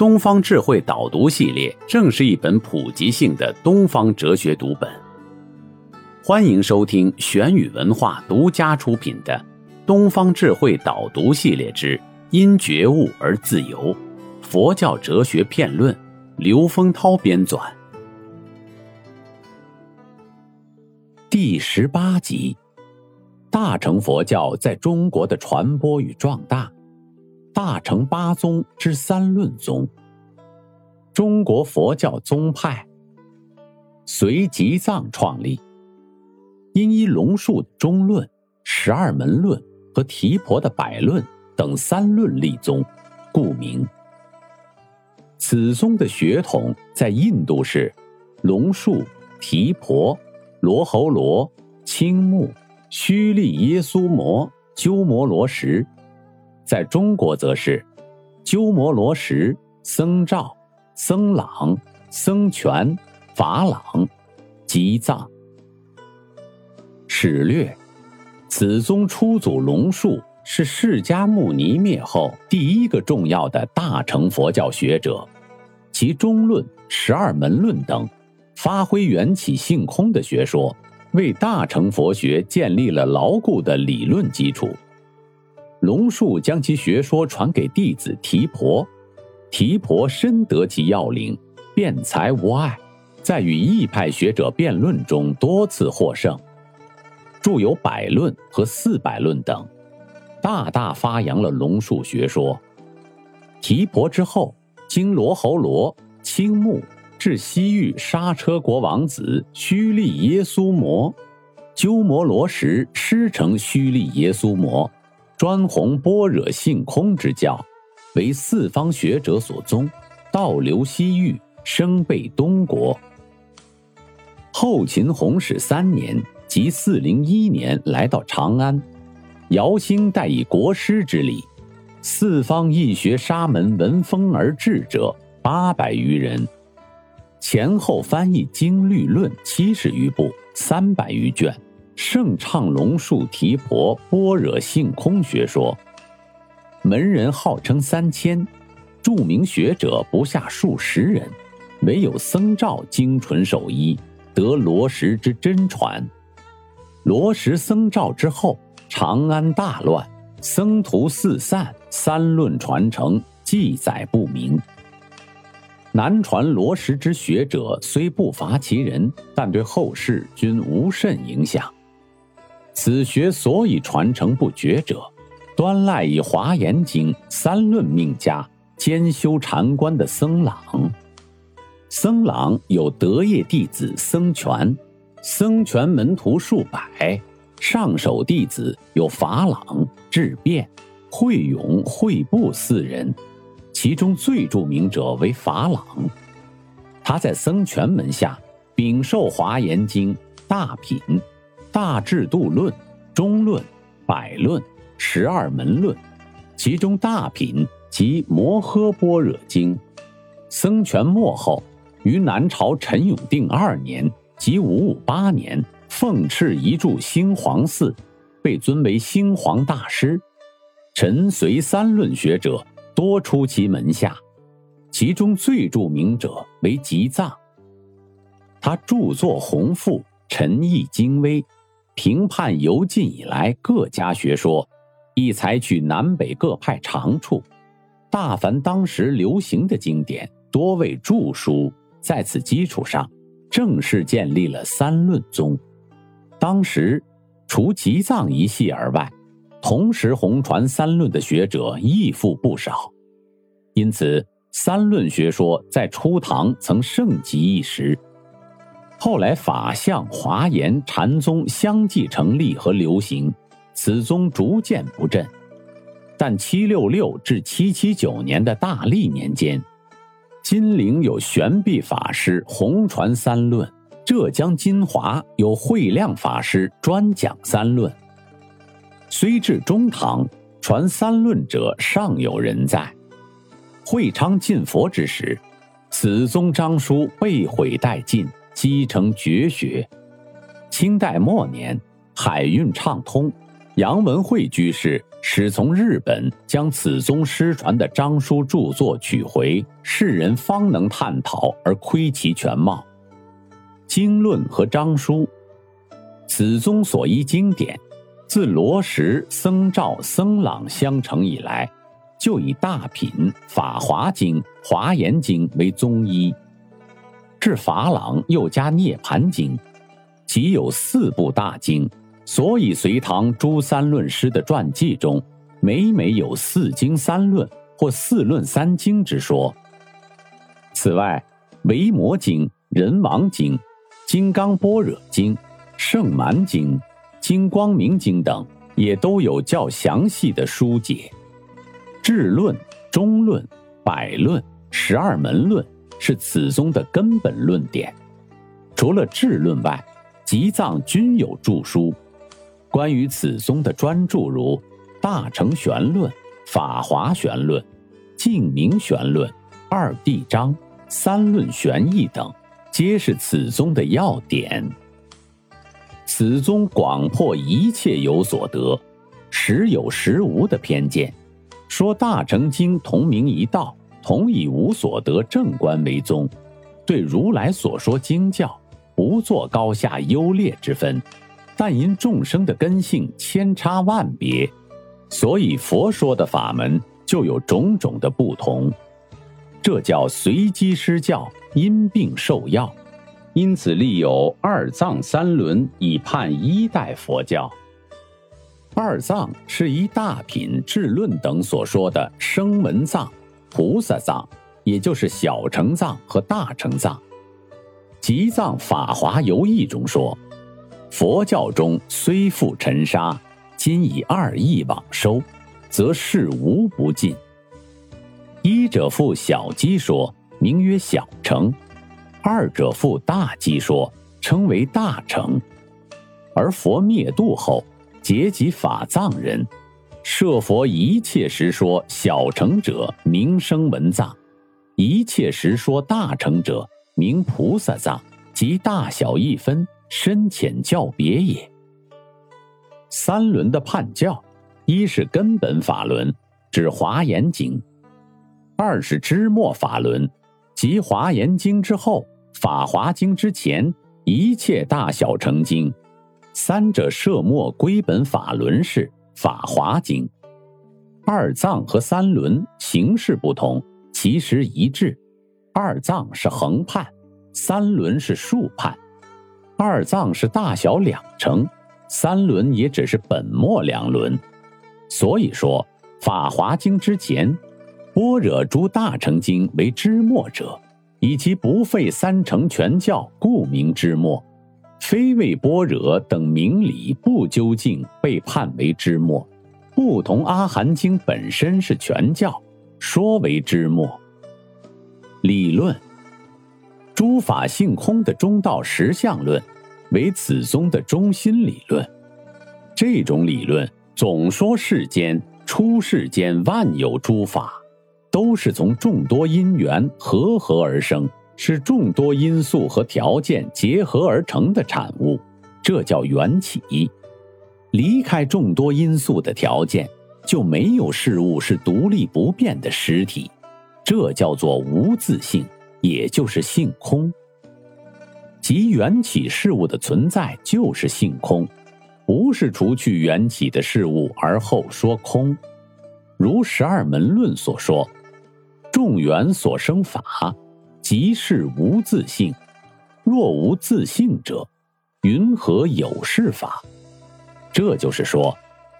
东方智慧导读系列正是一本普及性的东方哲学读本。欢迎收听玄宇文化独家出品的《东方智慧导读系列之因觉悟而自由：佛教哲学片论》，刘丰涛编纂。第十八集：大乘佛教在中国的传播与壮大。大乘八宗之三论宗，中国佛教宗派，随吉藏创立，因依龙树的中论、十二门论和提婆的百论等三论立宗，故名。此宗的血统在印度是龙树、提婆、罗侯罗、青木、须利耶苏摩、鸠摩罗什。在中国，则是鸠摩罗什、僧肇、僧朗、僧全、法朗、吉藏。史略：此宗初祖龙树是释迦牟尼灭后第一个重要的大乘佛教学者，其中论、十二门论等，发挥缘起性空的学说，为大乘佛学建立了牢固的理论基础。龙树将其学说传给弟子提婆，提婆深得其要领，辩才无碍，在与异派学者辩论中多次获胜，著有《百论》和《四百论》等，大大发扬了龙树学说。提婆之后，经罗侯罗、青木至西域刹车国王子须利耶苏摩，鸠摩罗什师承须利耶苏摩。专弘般若性空之教，为四方学者所宗，道流西域，声备东国。后秦弘始三年，即四零一年，来到长安，姚兴代以国师之礼，四方义学沙门闻风而至者八百余人，前后翻译经律论七十余部，三百余卷。盛畅龙树提婆般若性空学说，门人号称三千，著名学者不下数十人，唯有僧肇精纯守一，得罗什之真传。罗什僧肇之后，长安大乱，僧徒四散，三论传承记载不明。南传罗什之学者虽不乏其人，但对后世均无甚影响。此学所以传承不绝者，端赖以华严经三论命家，兼修禅观的僧朗。僧朗有得业弟子僧权，僧权门徒数百，上首弟子有法朗、智辩、慧勇、慧布四人，其中最著名者为法朗。他在僧权门下禀受华严经大品。大制度论、中论、百论、十二门论，其中大品即《摩诃般若经》。僧权末后，于南朝陈永定二年（即五五八年），奉敕移驻兴皇寺，被尊为兴皇大师。陈隋三论学者多出其门下，其中最著名者为吉藏。他著作宏富，陈义精微。评判由晋以来各家学说，亦采取南北各派长处，大凡当时流行的经典，多为著书。在此基础上，正式建立了三论宗。当时，除吉藏一系而外，同时弘传三论的学者亦复不少。因此，三论学说在初唐曾盛极一时。后来法相、华严、禅宗相继成立和流行，此宗逐渐不振。但七六六至七七九年的大历年间，金陵有玄弼法师红传三论，浙江金华有慧亮法师专讲三论。虽至中唐，传三论者尚有人在。会昌进佛之时，此宗章书被毁殆尽，积成绝学。清代末年，海运畅通。杨文惠居士始从日本将此宗失传的章书著作取回，世人方能探讨而窥其全貌。经论和章书，此宗所依经典，自罗什、僧肇、僧朗相承以来，就以大品《法华经》《华严经》为宗依，至法朗又加《涅盘经》，即有四部大经。所以，隋唐诸三论师的传记中，每每有四经三论或四论三经之说。此外，《维摩经》《人王经》《金刚般若经》《圣蛮经》《金光明经》等，也都有较详细的书解。智论、中论、百论、十二门论是此宗的根本论点。除了智论外，集藏均有著书。关于此宗的专著，如《大乘玄论》《法华玄论》《净明玄论》《二谛章》《三论玄义》等，皆是此宗的要点。此宗广破一切有所得，时有时无的偏见，说《大乘经》同名一道，同以无所得正观为宗，对如来所说经教，不做高下优劣之分。但因众生的根性千差万别，所以佛说的法门就有种种的不同，这叫随机施教，因病受药。因此立有二藏三轮以判一代佛教。二藏是一大品智论等所说的声闻藏、菩萨藏，也就是小乘藏和大乘藏。集藏法华游义中说。佛教中虽复尘沙，今以二义往收，则事无不尽。一者复小机说，名曰小乘；二者复大机说，称为大乘。而佛灭度后，结集法藏人，设佛一切时说小乘者，名声闻藏；一切时说大乘者，名菩萨藏，即大小一分。深浅教别也。三轮的判教，一是根本法轮，指《华严经》；二是支末法轮，即《华严经》之后，《法华经》之前一切大小成经。三者摄末归本法轮是《法华经》。二藏和三轮形式不同，其实一致。二藏是横判，三轮是竖判。二藏是大小两乘，三轮也只是本末两轮。所以说，《法华经》之前，般若诸大乘经为知末者，以其不废三乘全教，故名知末，非为般若等明理不究竟，被判为之末。不同，《阿含经》本身是全教，说为之末。理论。诸法性空的中道实相论，为此宗的中心理论。这种理论总说世间出世间万有诸法，都是从众多因缘合合而生，是众多因素和条件结合而成的产物，这叫缘起。离开众多因素的条件，就没有事物是独立不变的实体，这叫做无自性。也就是性空，即缘起事物的存在就是性空，不是除去缘起的事物而后说空。如十二门论所说：“众缘所生法，即是无自性。若无自性者，云何有是法？”这就是说，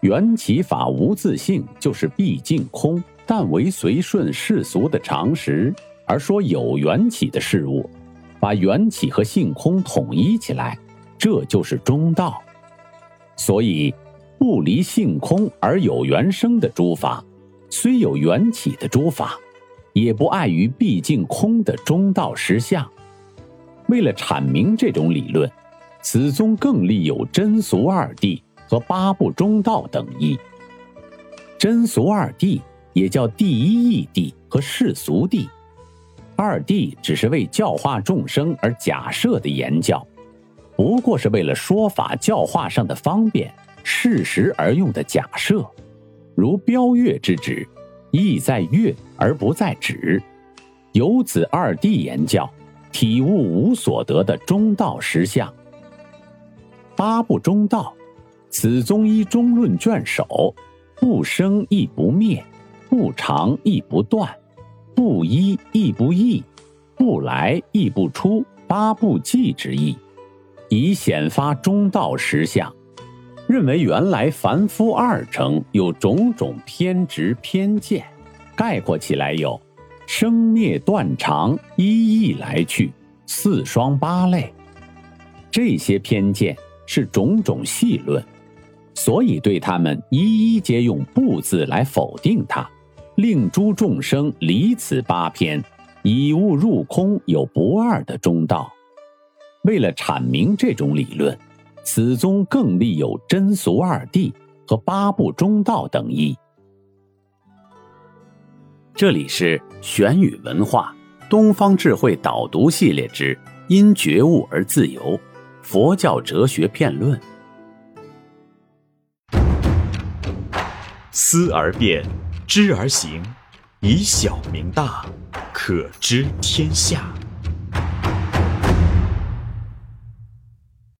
缘起法无自性，就是毕竟空，但为随顺世俗的常识。而说有缘起的事物，把缘起和性空统一起来，这就是中道。所以，不离性空而有缘生的诸法，虽有缘起的诸法，也不碍于毕竟空的中道实相。为了阐明这种理论，此宗更立有真俗二谛和八部中道等义。真俗二谛也叫第一义谛和世俗谛，二谛只是为教化众生而假设的言教，不过是为了说法教化上的方便、事实而用的假设，如标月之旨，意在月而不在止，由子二弟言教。体悟无所得的中道实相。八部中道，此宗一中论卷首，不生亦不灭，不长亦不断，不一亦不异，不来亦不出，八部记之意，以显发中道实相。认为原来凡夫二乘有种种偏执偏见，概括起来有。生灭断常，一意来去，四双八类。这些偏见是种种细论，所以对他们一一皆用“不”字来否定它，令诸众生离此八偏，以悟入空有不二的中道。为了阐明这种理论，此宗更立有真俗二谛和八部中道等义。这里是玄宇文化东方智慧导读系列之“因觉悟而自由”佛教哲学辩论。思而变，知而行，以小明大，可知天下。